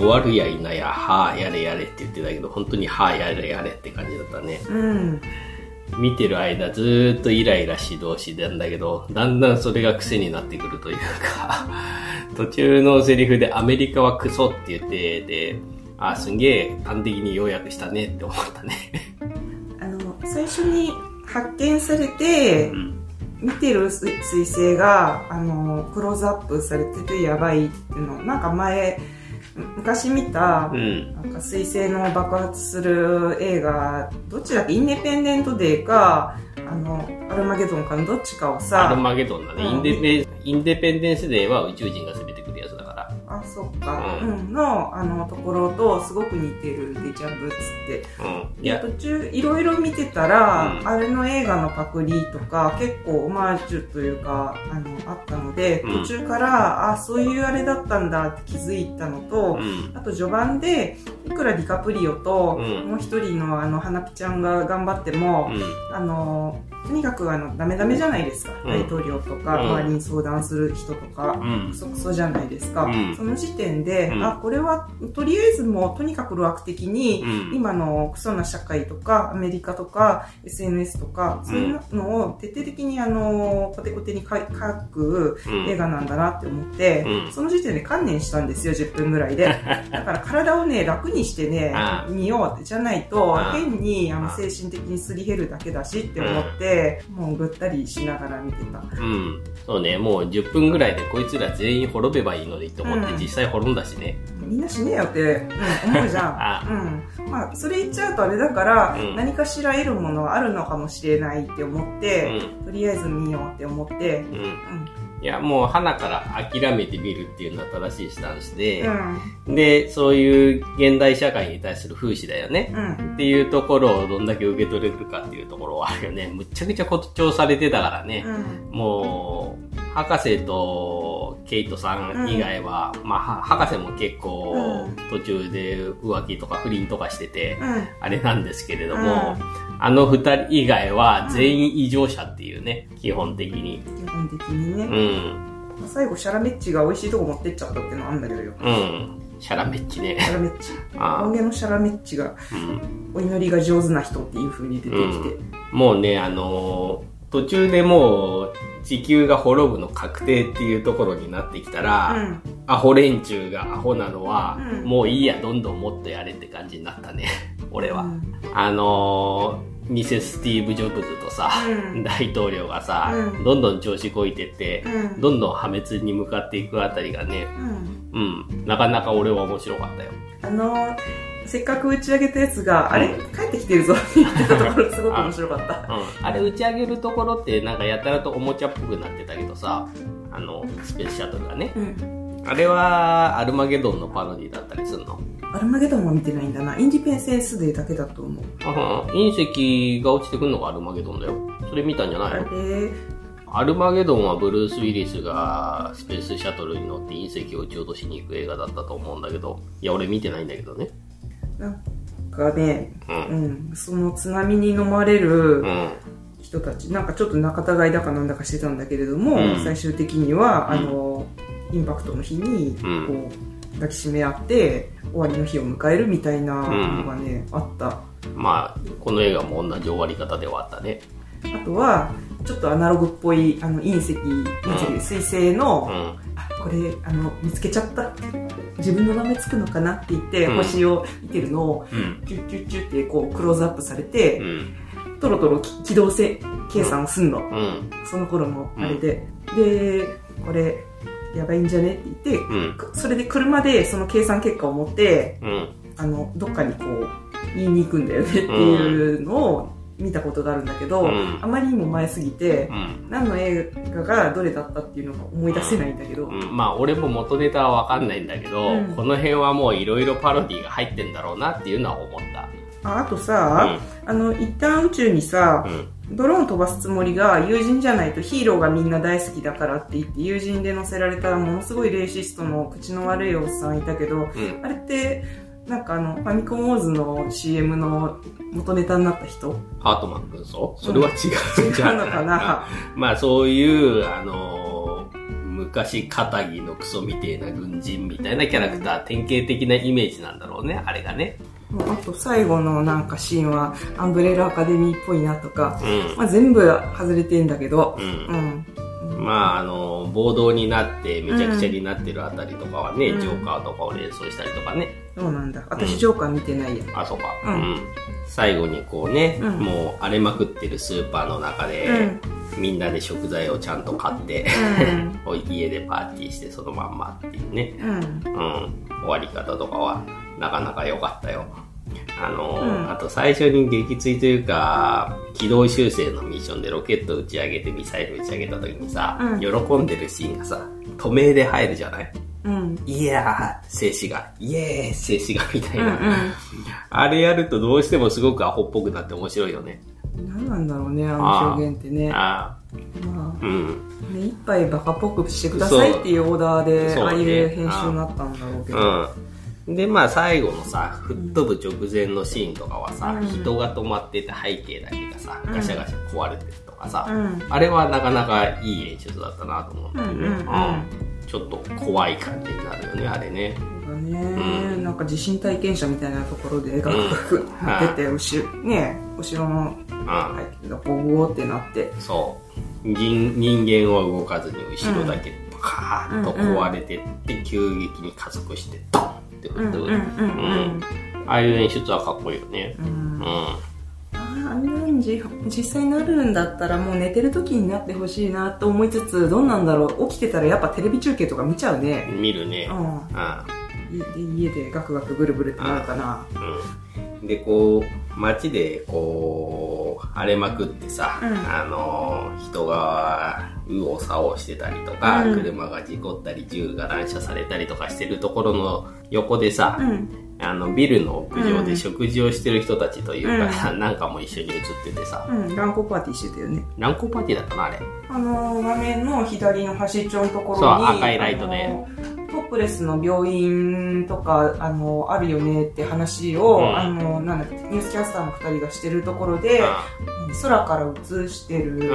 終わるやいなや、はあ、やれやれって言ってたけど、本当にはあ、やれやれって感じだったね。うん。見てる間ずーっとイライラしてたんだけど、だんだんそれが癖になってくるというか、途中のセリフでアメリカはクソって言って、で、あ、すんげえ端的に要約したねって思ったね。あの、最初に発見されてう、ん。見てる水水星が、あの、クローズアップされててやばいっていうの、なんか前、昔見たう、ん。なんか水星の爆発する映画、どっちだっけ？インデペンデントデーか、あの、アルマゲドンかのどっちかをアルさ、マゲドンだね。うんインデペインデペンデンスデーは宇宙人が攻めそっか、ううんん、の、あの、ところとすごく似てるデジャブっつって。うん。いでや、途中いろいろ見てたら、うんあれの映画のパクリとか結構オマージュというかあのあったので、うん途中からあそういうあれだったんだって気づいたのと、うん。あと序盤でいくらディカプリオと、うんもう一人のあの花ピちゃんが頑張っても、うん。あのとにかくあのダメダメじゃないですか、うん。大統領とか、うん。周りに相談する人とか、うん。ク。ソクソじゃないですか、うん。その時点で、うん。あこれはとりあえずもうとにかく路悪的に、うん。今のクソな社会とかアメリカとか SNS とか、そういうのを徹底的にあのコテコテに書くうん。映画なんだなって思って、うん。その時点で観念したんですよ10分ぐらいで。だから体をね楽にしてね見ようじゃないと変にあの精神的にすり減るだけだしって思って、もうぐったりしながら見てたうん。そうね、もう10分ぐらいでこいつら全員滅べばいいのにと思ってうん実際滅んだしね。みんな死ねよって、うん、思うじゃあん。うん。まあ、それ言っちゃうとあれだから、うん何かしら得るものはあるのかもしれないって思っうて、ん。とりあえず見ようって思って、うん。うん。いや、もう花から諦めてみるっていうのは正しいスタンスで、うん。で、そういう現代社会に対する風刺だよね。うん。っていうところをどんだけ受け取れるかっていうところはあるよね。むっちゃくちゃ誇張されてたからね。うん。もう、博士とケイトさん以外は、まあ、は博士も結構うん途中で浮気とか不倫とかしてて、うん。あれなんですけれども、あの二人以外は全員異常者っていうね、基本的に。基本的にうね。ん。最後、シャラメッチが美味しいとこ持ってっちゃったっていうのはあるんだけどよ。うん。シャラメッチね。シャラメッチ。あ音源のシャラメッチが、うん。お祈りが上手な人っていう風に出てきて。もうね、あのー途中でもう地球が滅ぶの確定っていうところになってきたら、うん。アホ連中がアホなのは、うんもういいや、どんどんもっとやれって感じになったね。俺は。うんあのーミセス・スティーブ・ジョブズとさ、うん大統領がさ、うんどんどん調子こいてって、うん。どんどん破滅に向かっていくあたりがね、うん。うん、なかなか俺は面白かったよ。あのせっかく打ち上げたやつが、あれ？帰ってきてるぞって言ってたところすごく面白かった。うん、あれ打ち上げるところってなんかやたらとおもちゃっぽくなってたけどさ、あの、スペースシャトルがね。うん。あれはアルマゲドンのパロディだったりするの？アルマゲドンは見てないんだな。インディペンセンスデーだけだと思う。うん隕石が落ちてくるのがアルマゲドンだよ。それ見たんじゃないの？アルマゲドンはブルース・ウィリスがスペースシャトルに乗って隕石を撃ち落としに行く映画だったと思うんだけど、いや、俺見てないんだけどね。なんかね、う。うんん、その津波に飲まれるうん。人たち、なんかちょっと仲違いだかなんだかしてたんだけれども、うん最終的には、うんあの、インパクトの日に、うんこう、抱きしめ合って、終わりの日を迎えるみたいなのがね、あった。まあ、この映画も同じ終わり方ではあったね。あとは、ちょっとアナログっぽい、あの、隕石、隕石、水星の、うん。あこれあの見つけちゃった自分の名前つくのかな？って言って、うん星を見てるのをうん。キュッキュッキュッってこうクローズアップされて、うん。トロトロき機動性計算をすんの、うん。その頃のあれで、でこれやばいんじゃね？って言って、うん。くそれで車でその計算結果を持ってうん。あのどっかにこう言いに行くんだよねっていうのを見たことがあるんだけど、うんあまりにも前すぎて、うん。何の映画がどれだったっていうのが思い出せないんだけど、うん、まあ俺も元ネタはわかんないんだけど、うんこの辺はもういろいろパロディが入ってんだろうなっていうのは思った。ああとさ、あの一旦宇宙にさ、うん。ドローン飛ばすつもりが友人じゃないとヒーローがみんな大好きだからって言って友人で乗せられたものすごいレイシストの口の悪いおっさんいたけど、うん。あれってなんかあのファミコンウォーズの CM の元ネタになった人？ハートマン君そうそれは違う。じゃうのかな？まあそういう、あのー昔、肩着のクソみてえな軍人みたいなキャラクター、典型的なイメージなんだろうね、あれがね。もうあと最後のなんかシーンはアンブレラアカデミーっぽいなとか、うん。まあ、全部外れてんだけど、う。うんん。まあ、あの、暴動になってめちゃくちゃになってるあたりとかはね、うんジョーカーとかを連想したりとかね。そうなんだ。私ジョーカー見てないや。あ、そうか。ううんん。最後にこうね、うんもう荒れまくってるスーパーの中で、うんみんなで食材をちゃんと買って、う 家でパーティーしてそのまんまっていうね。うん。うん、終わり方とかはなかなか良かったよ。あのーうんあと最初に撃墜というか、軌道修正のミッションでロケット打ち上げてミサイル打ち上げた時にさ、うん喜んでるシーンがさ、透明で入るじゃない？うん。いやー、静止画、イエーイ、静止画みたいうん。な、あれやるとどうしてもすごくアホっぽくなって面白いよね。うん。何なんだろうね、あの表現ってね。あまーうん。あ、目いっぱいバカっぽくしてくださいっていうオーダーで、ああいうね編集になったんだろうけど。うん。で、まあ最後のさ、吹っ飛ぶ直前のシーンとかはさ、うん人が止まってて背景だけがさ、ガシャガシャ壊れてるとかさ、うん。あれはなかなかいい演出だったなと思うんだよね。うんうんうんちょっと怖い感じになるよね、あれね。ね、うんなんか地震体験者みたいなところでガクガクなってて、後ろ、ね後ろのうん。背景がボゴーってなって。そう。人人間は動かずに後ろだけパカーッと壊れてって、急激に加速してドンってう吹っ飛ぶ。んうんうんうん。ああいう演出はかっこいいよね。うんうん。あんなにじ実際になるんだったらもう寝てる時になってほしいなと思いつつどうなんだろう起きてたらやっぱテレビ中継とか見ちゃうね見るね。ううん。んいで家でガクガクブルブルってなるかなうん。で、こう、街で、こう、荒れまくってさ、うんあの、人が、右往左往してたりとか、うん。車が事故ったり、銃が乱射されたりとかしてるところの横でさ、うん。あの、ビルの屋上でうん。食事をしてる人たちというか、なんかも一緒に写っててさ、うん。乱交パーティーしてたよね。乱交パーティーだったな、あれ。あの画面の左の端っちょのところにそう赤いライトで。あのトップレスの病院とかあのあるよねって話を、うん。あのなんだっけニュースキャスターの2人がしてるところで、空から映してる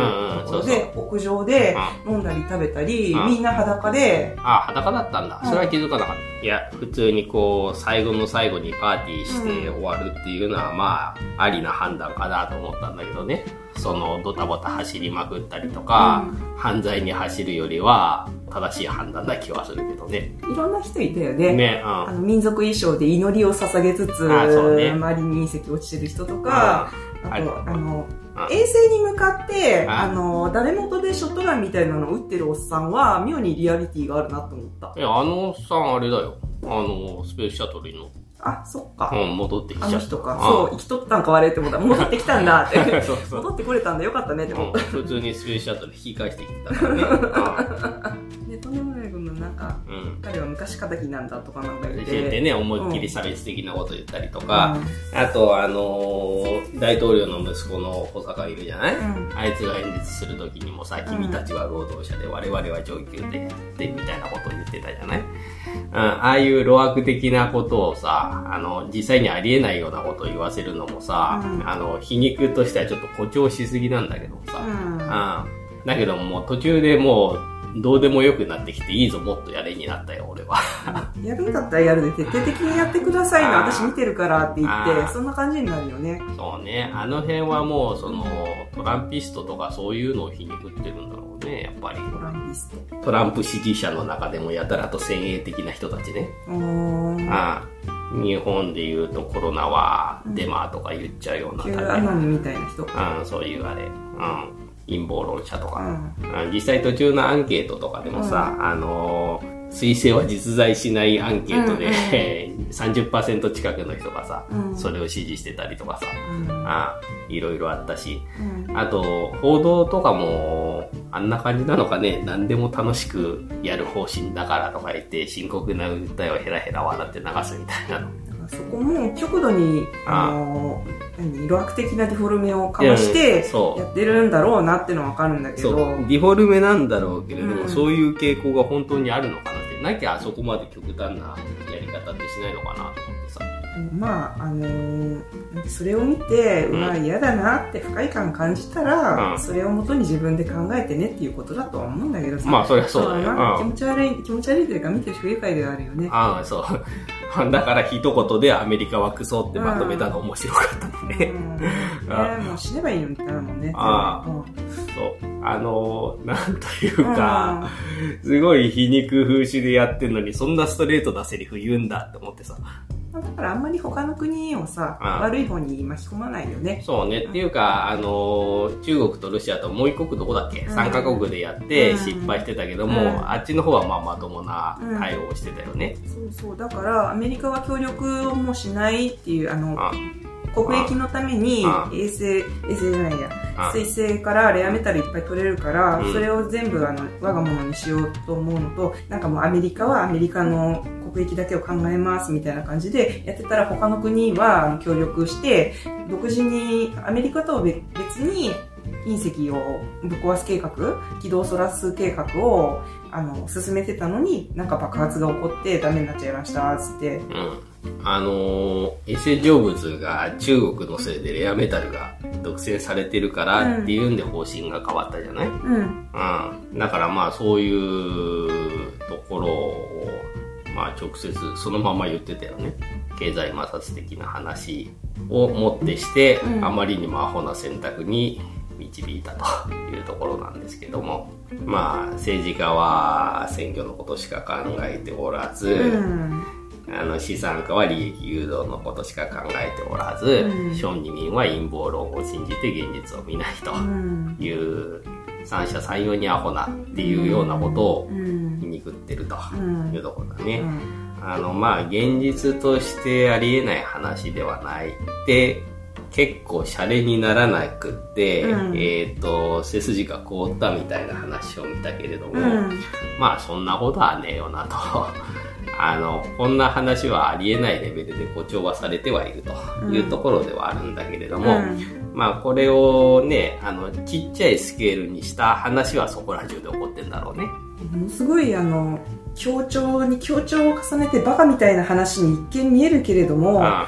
ところで、屋上でうん。飲んだり食べたり、うん。みんな裸で、あ、裸だったんだ。うん。それは気づかなかった。いや、普通にこう、最後の最後にパーティーして終わるっていうのは、まあ、ありな判断かなと思ったんだけどね。その、ドタバタ走りまくったりとか、犯罪に走るよりは、正しい判断な気はするけどね。いろんな人いたよね。ね、あの民族衣装で祈りを捧げつつ、あそうね周りに隕石落ちてる人とか、うん。あと、あの、うん衛星に向かって、んあの、誰元でショットガンみたいなのを撃ってるおっさんは、妙にリアリティがあるなと思った。いや、あのおっさんあれだよ。あの、スペースシャトルに乗って、あ、そっか。うん、戻ってきた。あの人か。んそう、生きとったんか悪いって思った。戻ってきたんだって。そうそう。戻ってこれたんだよかったねって思っうん普通にスペースシャトル引き返してきてたからね。た。で、とか、うん。うん彼は昔敵なんだとかなんか言って。て。ね、思いっきり差別的なこと言ったりとか、あと、あのー大統領の息子の保坂いるじゃない、うん。あいつが演説するときにもさ、君たちは労働者で我々は上級で、で、みたいなことを言ってたじゃない？うん、ああいう路悪的なことをさ、あの、実際にありえないようなことを言わせるのもさ、うん。あの、皮肉としてはちょっと誇張しすぎなんだけどさ、うん。うん。だけどもう途中でもう、どうでもよくなってきて、いいぞ、もっとやれになったよ、俺は。やるんだったらやるで、徹底的にやってくださいの、あー私見てるからって言って、そんな感じになるよね。そうね、あの辺はもう、その、トランピストとかそういうのを皮肉ってるんだろうね、やっぱり。トランピスト。トランプ支持者の中でもやたらと先鋭的な人たちね。ああ日本で言うとコロナはデマとか言っちゃうようなキタイプューアノンみたいな人。うん、そういうあれ、うん、陰謀論者とか、うん。うん実際途中のアンケートとかでもさ、あのー推薦は実在しないアンケートで、30%近くの人がさ、うん。それを支持してたりとかさ、うん。あいろいろあったし、うん。あと、報道とかも、あんな感じなのかね、何でも楽しくやる方針だからとか言って、深刻な訴えをヘラヘラ笑って流すみたいなの。そこも極度に、あ。あの、何、路悪的なデフォルメをかましいてやそう。やってるんだろうなってのはわかるんだけど、ディフォルメなんだろうけれども、うん。そういう傾向が本当にあるのかなって、なきゃあそこまで極端なやり方ってしないのかなと。まああのーそれを見て、うわ嫌だなって不快感感じたら、うん。それをもとに自分で考えてねっていうことだとは思うんだけどさ。まあそりゃそうだよ。まあ気うん。持ち悪い気持ち悪いというか見てる人不愉快ではあるよね。ああ、そう。だから一言でアメリカはクソってまとめたの面白かったのね。うん。ねもう死ねばいいのにってなるもんね。ああ。うんそう。あのー、なんというか、すごい皮肉風刺でやってんのに、そんなストレートなセリフ言うんだって思ってさ。だからあんまり他の国をさ、うん悪い方に巻き込まないよね。そうね。っていうか、あのー、中国とロシアともう一国どこだっけ、うん ?3 カ国でやってうん。失敗してたけども、うん。あっちの方はまあまともな対応をしてたよね。そうそう。だから、アメリカは協力をもしないっていう、あの、あ国益のためにうん衛星、衛星じゃないや、あ水星からレアメタルいっぱい取れるから、うん。それを全部あの我が物にしようと思うのと、なんかもうアメリカはアメリカの国益だけを考えますみたいな感じでやってたら他の国は協力して、独自にアメリカとは別別に隕石をぶっ壊す計画、軌道をそらす計画をあの進めてたのになんか爆発が起こってダメになっちゃいましたつって。うん。あのー、衛星成仏が中国のせいでレアメタルが独占されてるからっていうんで方針が変わったじゃない、うん。うん。だからまあそういうところを、まあ直接そのまま言ってたよね。経済摩擦的な話をもってして、うんあまりにもアホな選択に導いたというところなんですけども。まあ政治家は選挙のことしか考えておらず、うん。あの資産家は利益誘導のことしか考えておらず、うん小児民は陰謀論を信じて現実を見ないと。うん。いう三者三様にアホなっていうようなことをうん皮肉ってるとうん。いうところだね。うん。あの、まあ、現実としてありえない話ではないって、結構シャレにならなくって、うん。えっ、と、背筋が凍ったみたいな話を見たけれども、うん。まあ、そんなことはねえよなと。あの、こんな話はありえないレベルで誇張はされてはいるというところではあるんだけれども、まあこれをね、あの、ちっちゃいスケールにした話はそこら中で起こってんだろうね。ものすごいあの強調に強調を重ねてバカみたいな話に一見見えるけれどもあ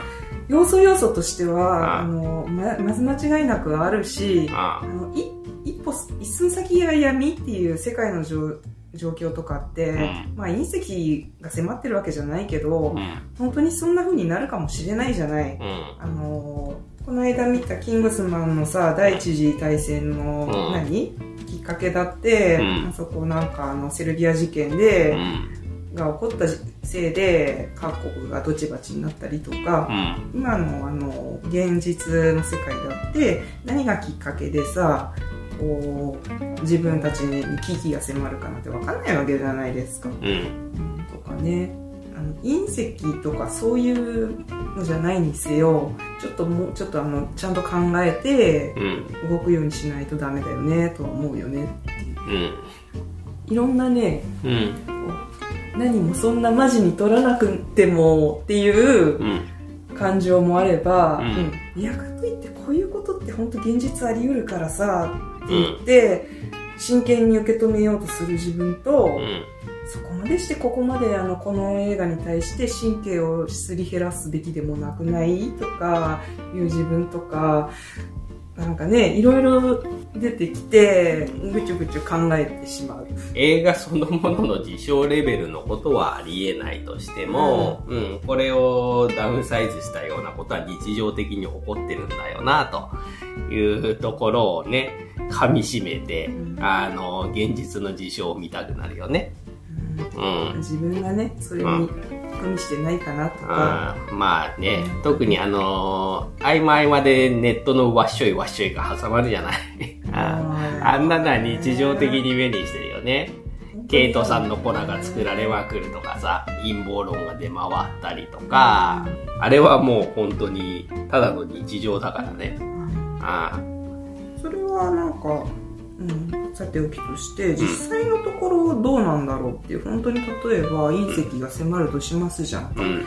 要素要素としてはああのままず間違いなくあるしああのい一歩一寸先が闇っていう世界の状状況とかって、うんまあ隕石が迫ってるわけじゃないけど、うん。本当にそんな風になるかもしれないじゃない。うん。あのこの間見たキングスマンのさ第一次大戦の、うん何？きっかけだって、うんあそこなんかあのセルビア事件うで、ん。が起こったせいで各国がドチバチになったりとか、うん。今のあの現実の世界だって何がきっかけでさこう自分たちに危機が迫るかなんて分かんないわけじゃないですか。うん。とかねあの隕石とかそういうのじゃないにせよちょっともうちょっとあのちゃんと考えてうん。動くようにしないとダメだよねとは思うよねうん。いろんなねうん。何もそんなマジに取らなくてもっていううん。感情もあれば、うんいやかといってこういうことって本当現実あり得るからさって言って、真剣に受け止めようとする自分と、うん。そこまでしてここまであのこの映画に対して神経をすり減らすべきでもなくないとかいう自分とかなんかねいろいろ出てきてぐちゅぐちゅ考えてしまう。映画そのものの事象レベルのことはありえないとしても、うん、これをダウンサイズしたようなことは日常的に起こってるんだよな、というところをね、噛み締めて、うんあの、現実の事象を見たくなるよね。うん。自分がねそれに加味してないかなとか、あーまあね、特にあのー合間合間でネットのわっしょいわっしょいが挟まるじゃない。あんなのは日常的に目にしてるよね。ケイトさんの粉が作られまくるとかさ、陰謀論が出回ったりとか、あれはもう本当にただの日常だからね。あそれはなんか、うん、さておきとして実際のところどうなんだろうっていう本当に例えば隕石が迫るとしますじゃん。あ、うん、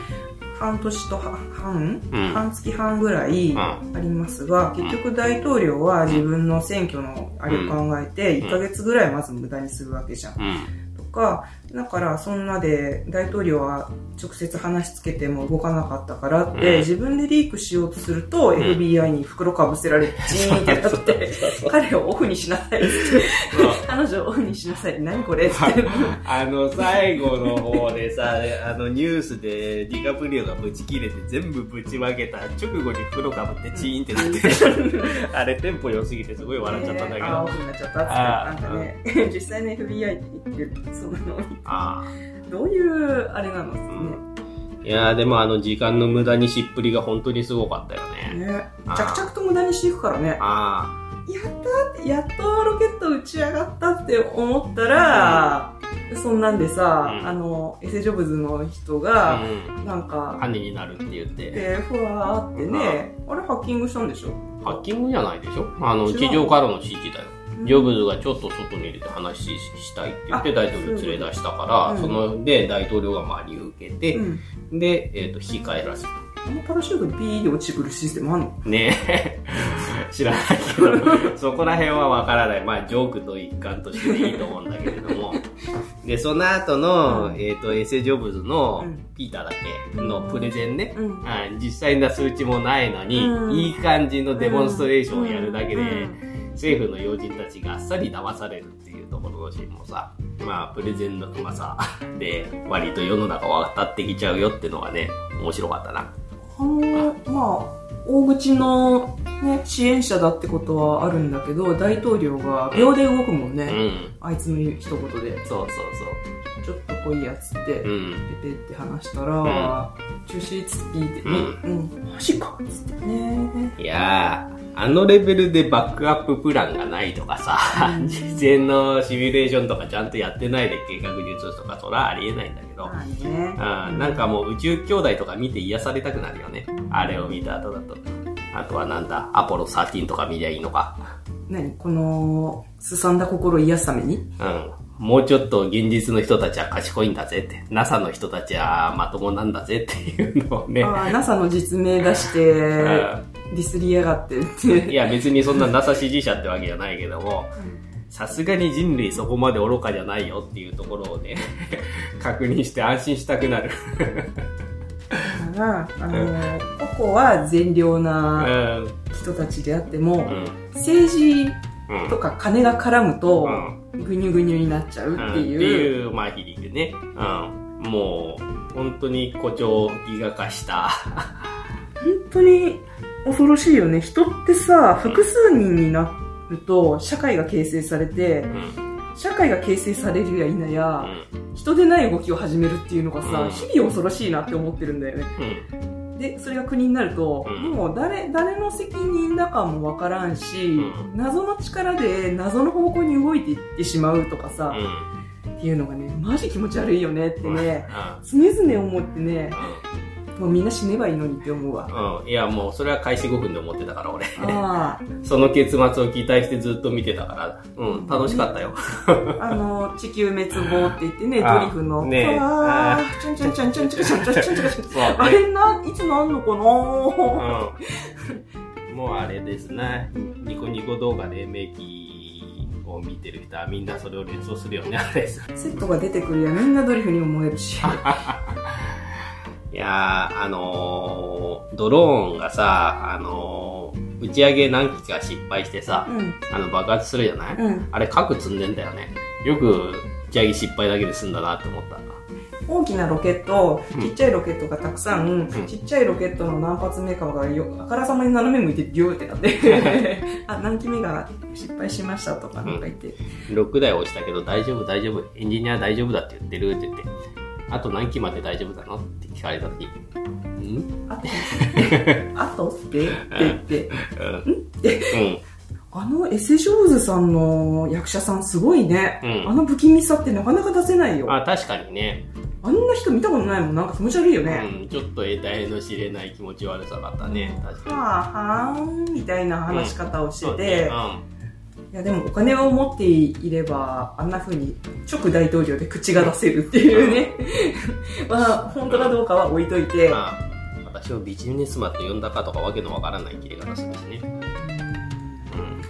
半年とは半、うん。半月半ぐらいあうりますが、結局大統領は自分の選挙のあれを考えて、うん。1ヶ月ぐらいまず無駄にするわけじゃん。か、だからそんなで大統領は直接話しつけても動かなかったからって、うん。自分でリークしようとすると、FBI に袋かぶせられてチーンってなって、彼をオフにしなさいって、彼女をオフにしなさい。何これって。あの、最後の方でさ、あの、ニュースでディカプリオがブチ切れて全部ぶちまけた直後に袋かぶってチーンってなって、あれテンポ良すぎてすごい笑っちゃったんだけど。あーオフになっちゃったって。なんかね、実際の FBI って言ってる、そんなの。あどういう、あれなの？ね。あ。いやーでもあの時間の無駄にしっぷりが本当にすごかったよね。ね。着々と無駄にしていくからね。あやったって、やっとロケット打ち上がったって思ったら、そんなんでさ、うんあの、エセジョブズの人あ。が、うん。なんか、犯人になるって言って。で、ふわーってね、あれハッキングしたんでしょ？ハッキングじゃないでしょ？あの、地上からの指示だよ。ジョブズがちょっと外に入れて話したいって言ってあ大統領連れ出したから、その、で、大統領が真に受けて、うん。で、えっ、と、引き返らせた。あのパラシュートでピーで落ちてくるシステムあんの？ねえ。知らないけど、そこら辺はわからない。まあ、ジョークと一環としてでいいと思うんだけれども。で、その後の、うんえっ、と、エセジョブズのうんピーターだけのプレゼンね。うん。あ実際な数値もないのに、うんいい感じのデモンストレーションをやるだけで、うん政府の要人たちがあっさり騙されるっていうところのシーンもさ、まあ、プレゼンのうまさで、割と世の中渡ってきちゃうよっていうのがね、面白かったな。あの、まあ、大口の、ね、支援者だってことはあるんだけど、大統領が秒で動くもんね。うん。あいつの一言で。そうそうちょっと来いやつって、そう。うん。ペペって話したら、中止つピーってね、うん、マジかっつってね。いやー、あのレベルでバックアッププランがないとかさ、うん事前のシミュレーションとかちゃんとやってないで計画術とか、そらありえないんだけど、まあね。うん、なんかもう宇宙兄弟とか見て癒されたくなるよね。あれを見た後だと。あとはなんだ、アポロ13とか見りゃいいのか。何？この、すさんだ心を癒すために？うん。もうちょっと現実の人たちは賢いんだぜって。NASA の人たちはまともなんだぜっていうのをね。ああ、NASA の実名出して、ディスりやがってって。いや別にそんな NASA 支持者ってわけじゃないけども、さすがに人類そこまで愚かじゃないよっていうところをね、確認して安心したくなる。だから、あの、ここは善良う。なん人たちであっても、うん。政治うん。とか金が絡むとう、ぐにゅぐにゅになっちゃうってうんっていう。いう、まあ、皮肉ね。うん。もう、本当に誇張ギガ化した。本当に恐ろしいよね。人ってさ、複数人になると、社会が形成されてう、ん。社会が形成されるや否や、うん。人でない動きを始めるっていうのがさ、うん日々恐ろしいなって思ってるんだよね。うん。で、それが国になると、うんもう誰、誰の責任だかもわからんし、うん謎の力で謎の方向に動いていってしまうとかさ、っていうのがね、マジ気持ち悪いよねってね、常々思ってね、もうみんな死ねばいいのにって思うわ。うん。うん。いや、もう、それは開始5分で思ってたから、俺。あその結末を期待してずっと見てたから、うん、楽しかったよ。あ、あの、地球滅亡って言ってね、あドリフの、ねああーちゃんちゃんちゃんちゃんちゃんちゃんちゃんちゃんちゃんちゃんそう、あれな、いつなんのかなうん。もうあれですね。ニコニコ動画で名機を見てる人はみんなそれを連想するよね、あれ。セットが出てくるやみんなドリフにも燃えるし。いやー、あのードローンがさ、あのー打ち上げ何機か失敗してさ、うん、あの爆発するじゃない、うん。あれ核積んでんだよね。よく打ち上げ失敗だけで済んだなって思った。大きなロケット、うんちっちゃいロケットがたくさん、んちっちゃいロケットの何発目かがよあからさまに斜め向いてビューってなって、あ、何機目が失敗しましたとかなんか言って、6台落ちたけど大丈夫大丈夫。エンジニア大丈夫だって言ってるって言って。あと何機まで大丈夫なの？って聞かれた時、ん？あと、あとってって言って、うん。あのエセジョーズさんの役者さんすごいね。うんあの不気味さってなかなか出せないよ。うん。あ、確かにね。あんな人見たことないもん。なんか気持ち悪いよね。うん。ちょっと得体の知れない気持ち悪さだったね。確かはあ、はーん、みたいな話し方をに。してそうねて、いやでもお金を持っていれば、あんな風に直大統領で口が出せるっていうね。まあ、本当かどうかは置いといてうん。、まあ、私をビジネスマンと呼んだかとかわけのわからない切れ方するしね。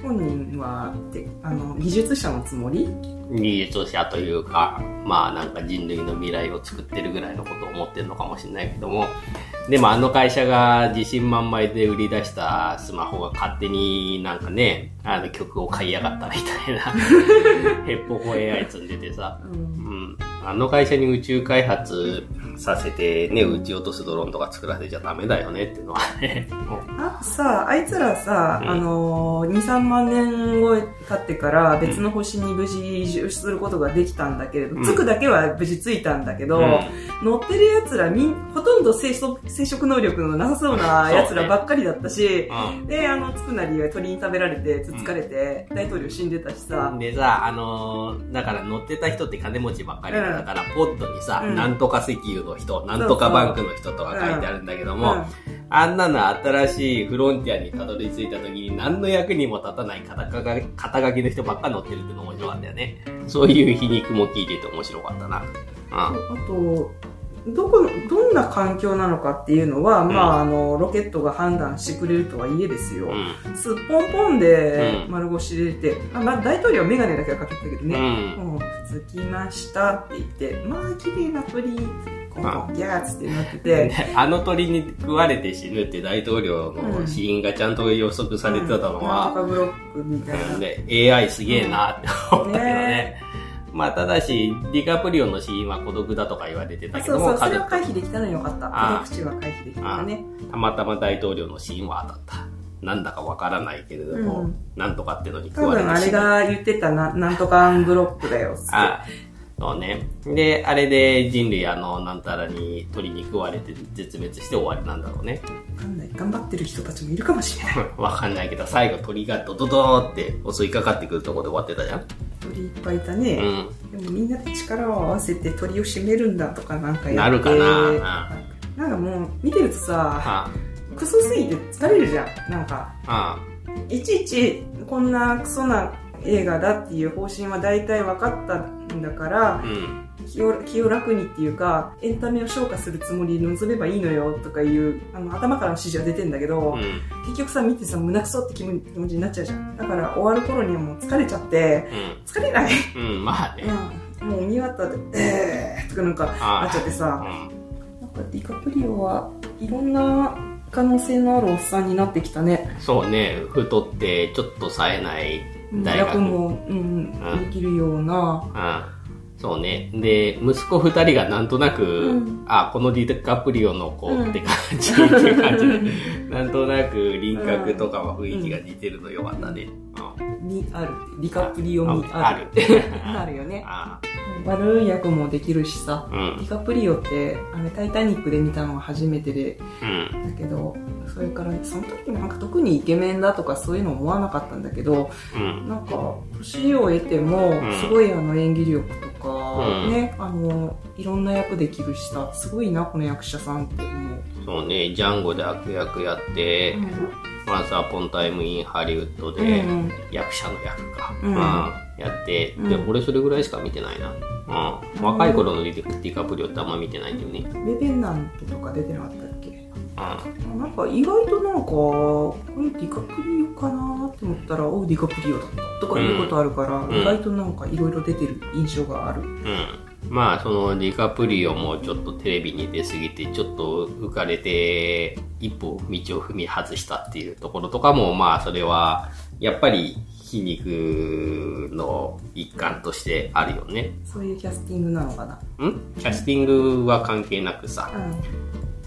本人はであの技術者のつもり？技術者というか、まあなんか人類の未来を作ってるぐらいのことを思ってるのかもしれないけども、でもあの会社が自信満々で売り出したスマホが勝手になんかね、あの曲を買いやがったみたいな、ヘッポコ AI 積んでてさ、うん。うん。あの会社に宇宙開発させてね、撃ち落とすドローンとか作らせちゃダメだよねっていうのはね。あとさ、あいつらさ、うん。あのー、2、3万年後経ってから別の星に無事移住することができたんだけれど、うん。着くだけは無事着いたんだけど、うん。乗ってる奴らみん、ほとんど生殖生殖能力のなさそうな奴らばっかりだったし、うん。で、あの、着くなりは鳥に食べられて、つつかれて、大統領死んでたしさ、でさ、あのーだから乗ってた人って金持ちばっかりだだから、ポッドにさ、うん。なんとか石油の人、なんとかバンクの人とか書いてあるんだけども、うんあんなの新しいフロンティアにたどり着いた時に何の役にも立たない肩書き肩書きの人ばっか乗ってるっての面白かったよね。そういう皮肉も聞いてて面白かったな。うん。あと、どこの、どんな環境なのかっていうのは、んまあ、あの、ロケットが判断してくれるとはいえですよ。うん。すっぽんぽんでうん丸腰で出て、あまあ、大統領はメガネだけはかけてたけどうね、ん。もう、着きましたって言って、まあ、綺麗な鳥、コンコン、ギャーッつってなってて、であの鳥に食われて死ぬって大統領の死因がちゃんと予測されてたのなんとは、かブロックみたいな。で AI すげえなって思ったけどねね。まあ、ただし、ディカプリオの死因は孤独だとか言われてたけども、そうそう、それは家族回避できたのよかった。あ孤独死は回避できたね。たまたま大統領の死因は当たった。なんだかわからないけれども、うんなんとかってのに食多われて分あれが言ってたな、なんとかアンブロックだよ。あそうね。で、あれで人類あの、なんたらに鳥に食われて絶滅して終わりなんだろうね。わかんない。頑張ってる人たちもいるかもしれない。わかんないけど、最後鳥がドドドーって襲いかかってくるところで終わってたじゃん。鳥いっぱいいたうね。ん。でもみんなで力を合わせて鳥を締めるんだとかなんかやって。なるかななんかもう見てるとさ、あクソすぎて疲れるじゃん。なんか、あ、いちいちこんなクソな映画だっていう方針は大体分かったんだから、うん。気を気を楽にっていうか、エンタメを消化するつもりで臨めばいいのよとかいう、あの、頭からの指示は出てんだけど、うん。結局さ、見てさ、胸くそって気持ちになっちゃうじゃん。だから終わる頃にはもう疲れちゃって、疲れない。うん。うん。まあね。うん。もう見終わった後、えーとかなんかあなっちゃってさ、うん。なんかディカプリオはいろんな可能性のあるおっさんになってきたね。そうね、太ってちょっと冴えない。役も、うん、できるような。うんそうね。で、息子二人がなんとなく、うんあ、このディカプリオの子うんって感じ、っていう感じで、なんとなく輪郭とかは雰囲気が似てるのよかったね。うんにあるって。ディカプリオにある。ある。よね。あ悪い役もできるしさ。うんディカプリオって、あれ、タイタニックで見たのが初めてで、うん。だけど、それから、その時もなんか特にイケメンだとかそういうの思わなかったんだけど、うん。なんか、年を得てもん、すごいあの演技力とか、うんね、あの、いろんな役できるしさ、すごいな、この役者さんって思う。そうね、ジャンゴで悪役やって、ワンスアポンアタイムインハリウッドで、うん役者の役か。うんやって、うんで、俺それぐらいしか見てないな。うん。若い頃のディディカプリオってあんま見てないんだよね。レヴェナントとか出てなかっうん。なんか意外となんか、これディカプリオかなって思ったら、おうディカプリオだったとかいうことあるから、ん意外となんかいろいろ出てる印象がある。うん。まあ、そのディカプリオもちょっとテレビに出すぎて、ちょっと浮かれて、一歩道を踏み外したっていうところとかも、まあ、それは、やっぱり皮肉の一環としてあるよね。そういうキャスティングなのかな。ん？キャスティングは関係なくさ、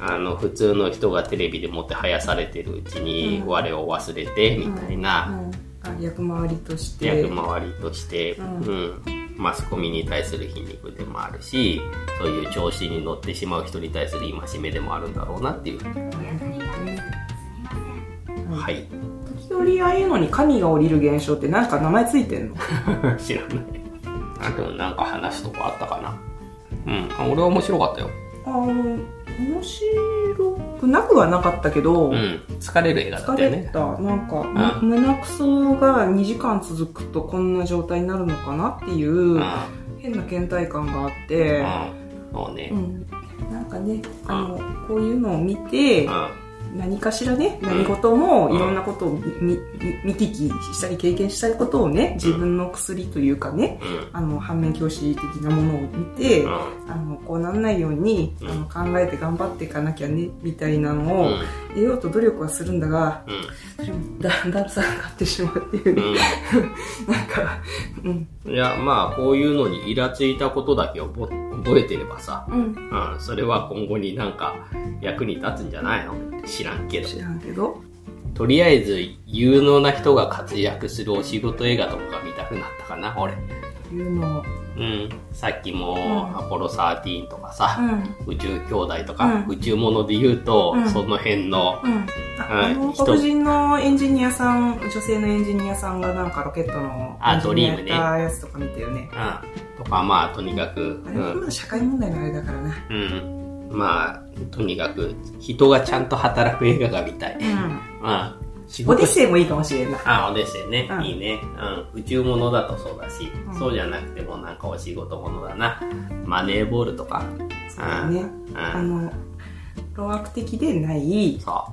あの、普通の人がテレビでもてはやされてるうちに、うん我を忘れて、みたいな、うんあ役回りとして。役回りとして、ううんん、マスコミに対する皮肉でもあるし、そういう調子に乗ってしまう人に対する戒めでもあるんだろうなっていう。うんはい。時折ああいうのに神が降りる現象ってなんか名前ついてんの？知らない。あ、でもなんか話とかあったかな。うん。あ俺は面白かったよ。あの、面白くなくはなかったけど、うん。疲れる映画だっ疲たよね。れた。なんか、む胸くそが2時間続くとこんな状態になるのかなっていううん。変な倦怠感があって、うん。そうねう。ん。なんかね、あの、こういうのを見てう、ん。何かしらね、何事もいろんなことを見聞きしたり経験したいことをね、自分の薬というかね、うん。あの、反面教師的なものを見て、うん。あの、こうなんないように、うんあの考えて頑張っていかなきゃね、みたいなのを得ようと努力はするんだが、うん。それもだんだんさがってしまうっていうね、なんか、うん、うん。いや、まあ、こういうのにイラついたことだけ覚覚えてればさ、うん、うん。それは今後になんか役に立つんじゃないの？知らんけど。知らんけど、とりあえず、有能な人が活躍するお仕事映画とかが見たくなったかな、俺。いうのを、うん。さっきも、んアポロ13とかさ、うん、宇宙兄弟とか、うん宇宙もので言うと、うんその辺の、黒人のエンジニアさん、女性のエンジニアさんがなんかロケットのあドリームねたやつとか見たよね。うん。とか、まあ、とにかく、あれは社会問題のあれだからな。うん。うん。まあ、とにかく、人がちゃんと働く映画が見たい。うん。まあ、仕オデッセイもいいかもしれんな。あ、オデッセイね、うんいいね。うん。宇宙ものだとそうだし、うんそうじゃなくてもなんかお仕事ものだな。マネーボールとか。そうだね。うん。あの、老悪的でないそ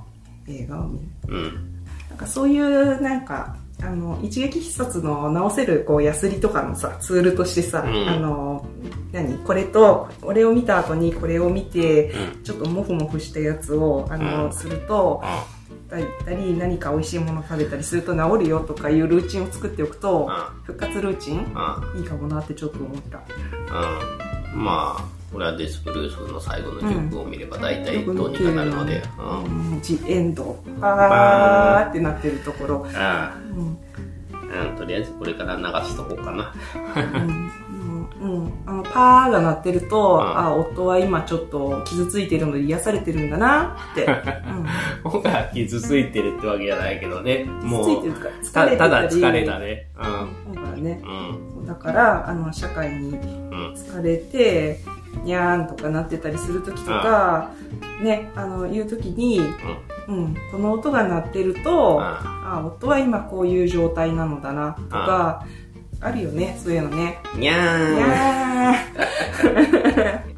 映画を見る。う。うん。なんかそういう、なんか、あの、一撃必殺の直せる、こう、ヤスリとかのさ、ツールとしてさ、うんあの、何？これと、これを見た後にこれを見て、うん。ちょっとモフモフしたやつを、あの、うんすると、たり、何か美味しいもの食べたりすると治るよとかいうルーチンを作っておくと、復活ルーチン？いいかもなってちょっと思った。うん。まあ、これはデスプルースの最後の曲を見れば大体どうにかなるので。うん。うん、ジエンド。パーってなってるところ。あうんあ、うん、とりあえずこれから流しとこうかな。うんうん、あのパーが鳴ってると、んあ夫は今ちょっと傷ついてるので癒されてるんだなって、うん、僕が傷ついてるってわけじゃないけどね。もう傷ついて、るとか疲れただ疲れたね。だからねうん。うん。だからあの社会にうん。疲れてにゃーんとかなってたりする時とか、ねあの言う時に、うん、この音が鳴ってると、あ夫は今こういう状態なのだなとか、あるよねそういうのね。にゃーん。にゃー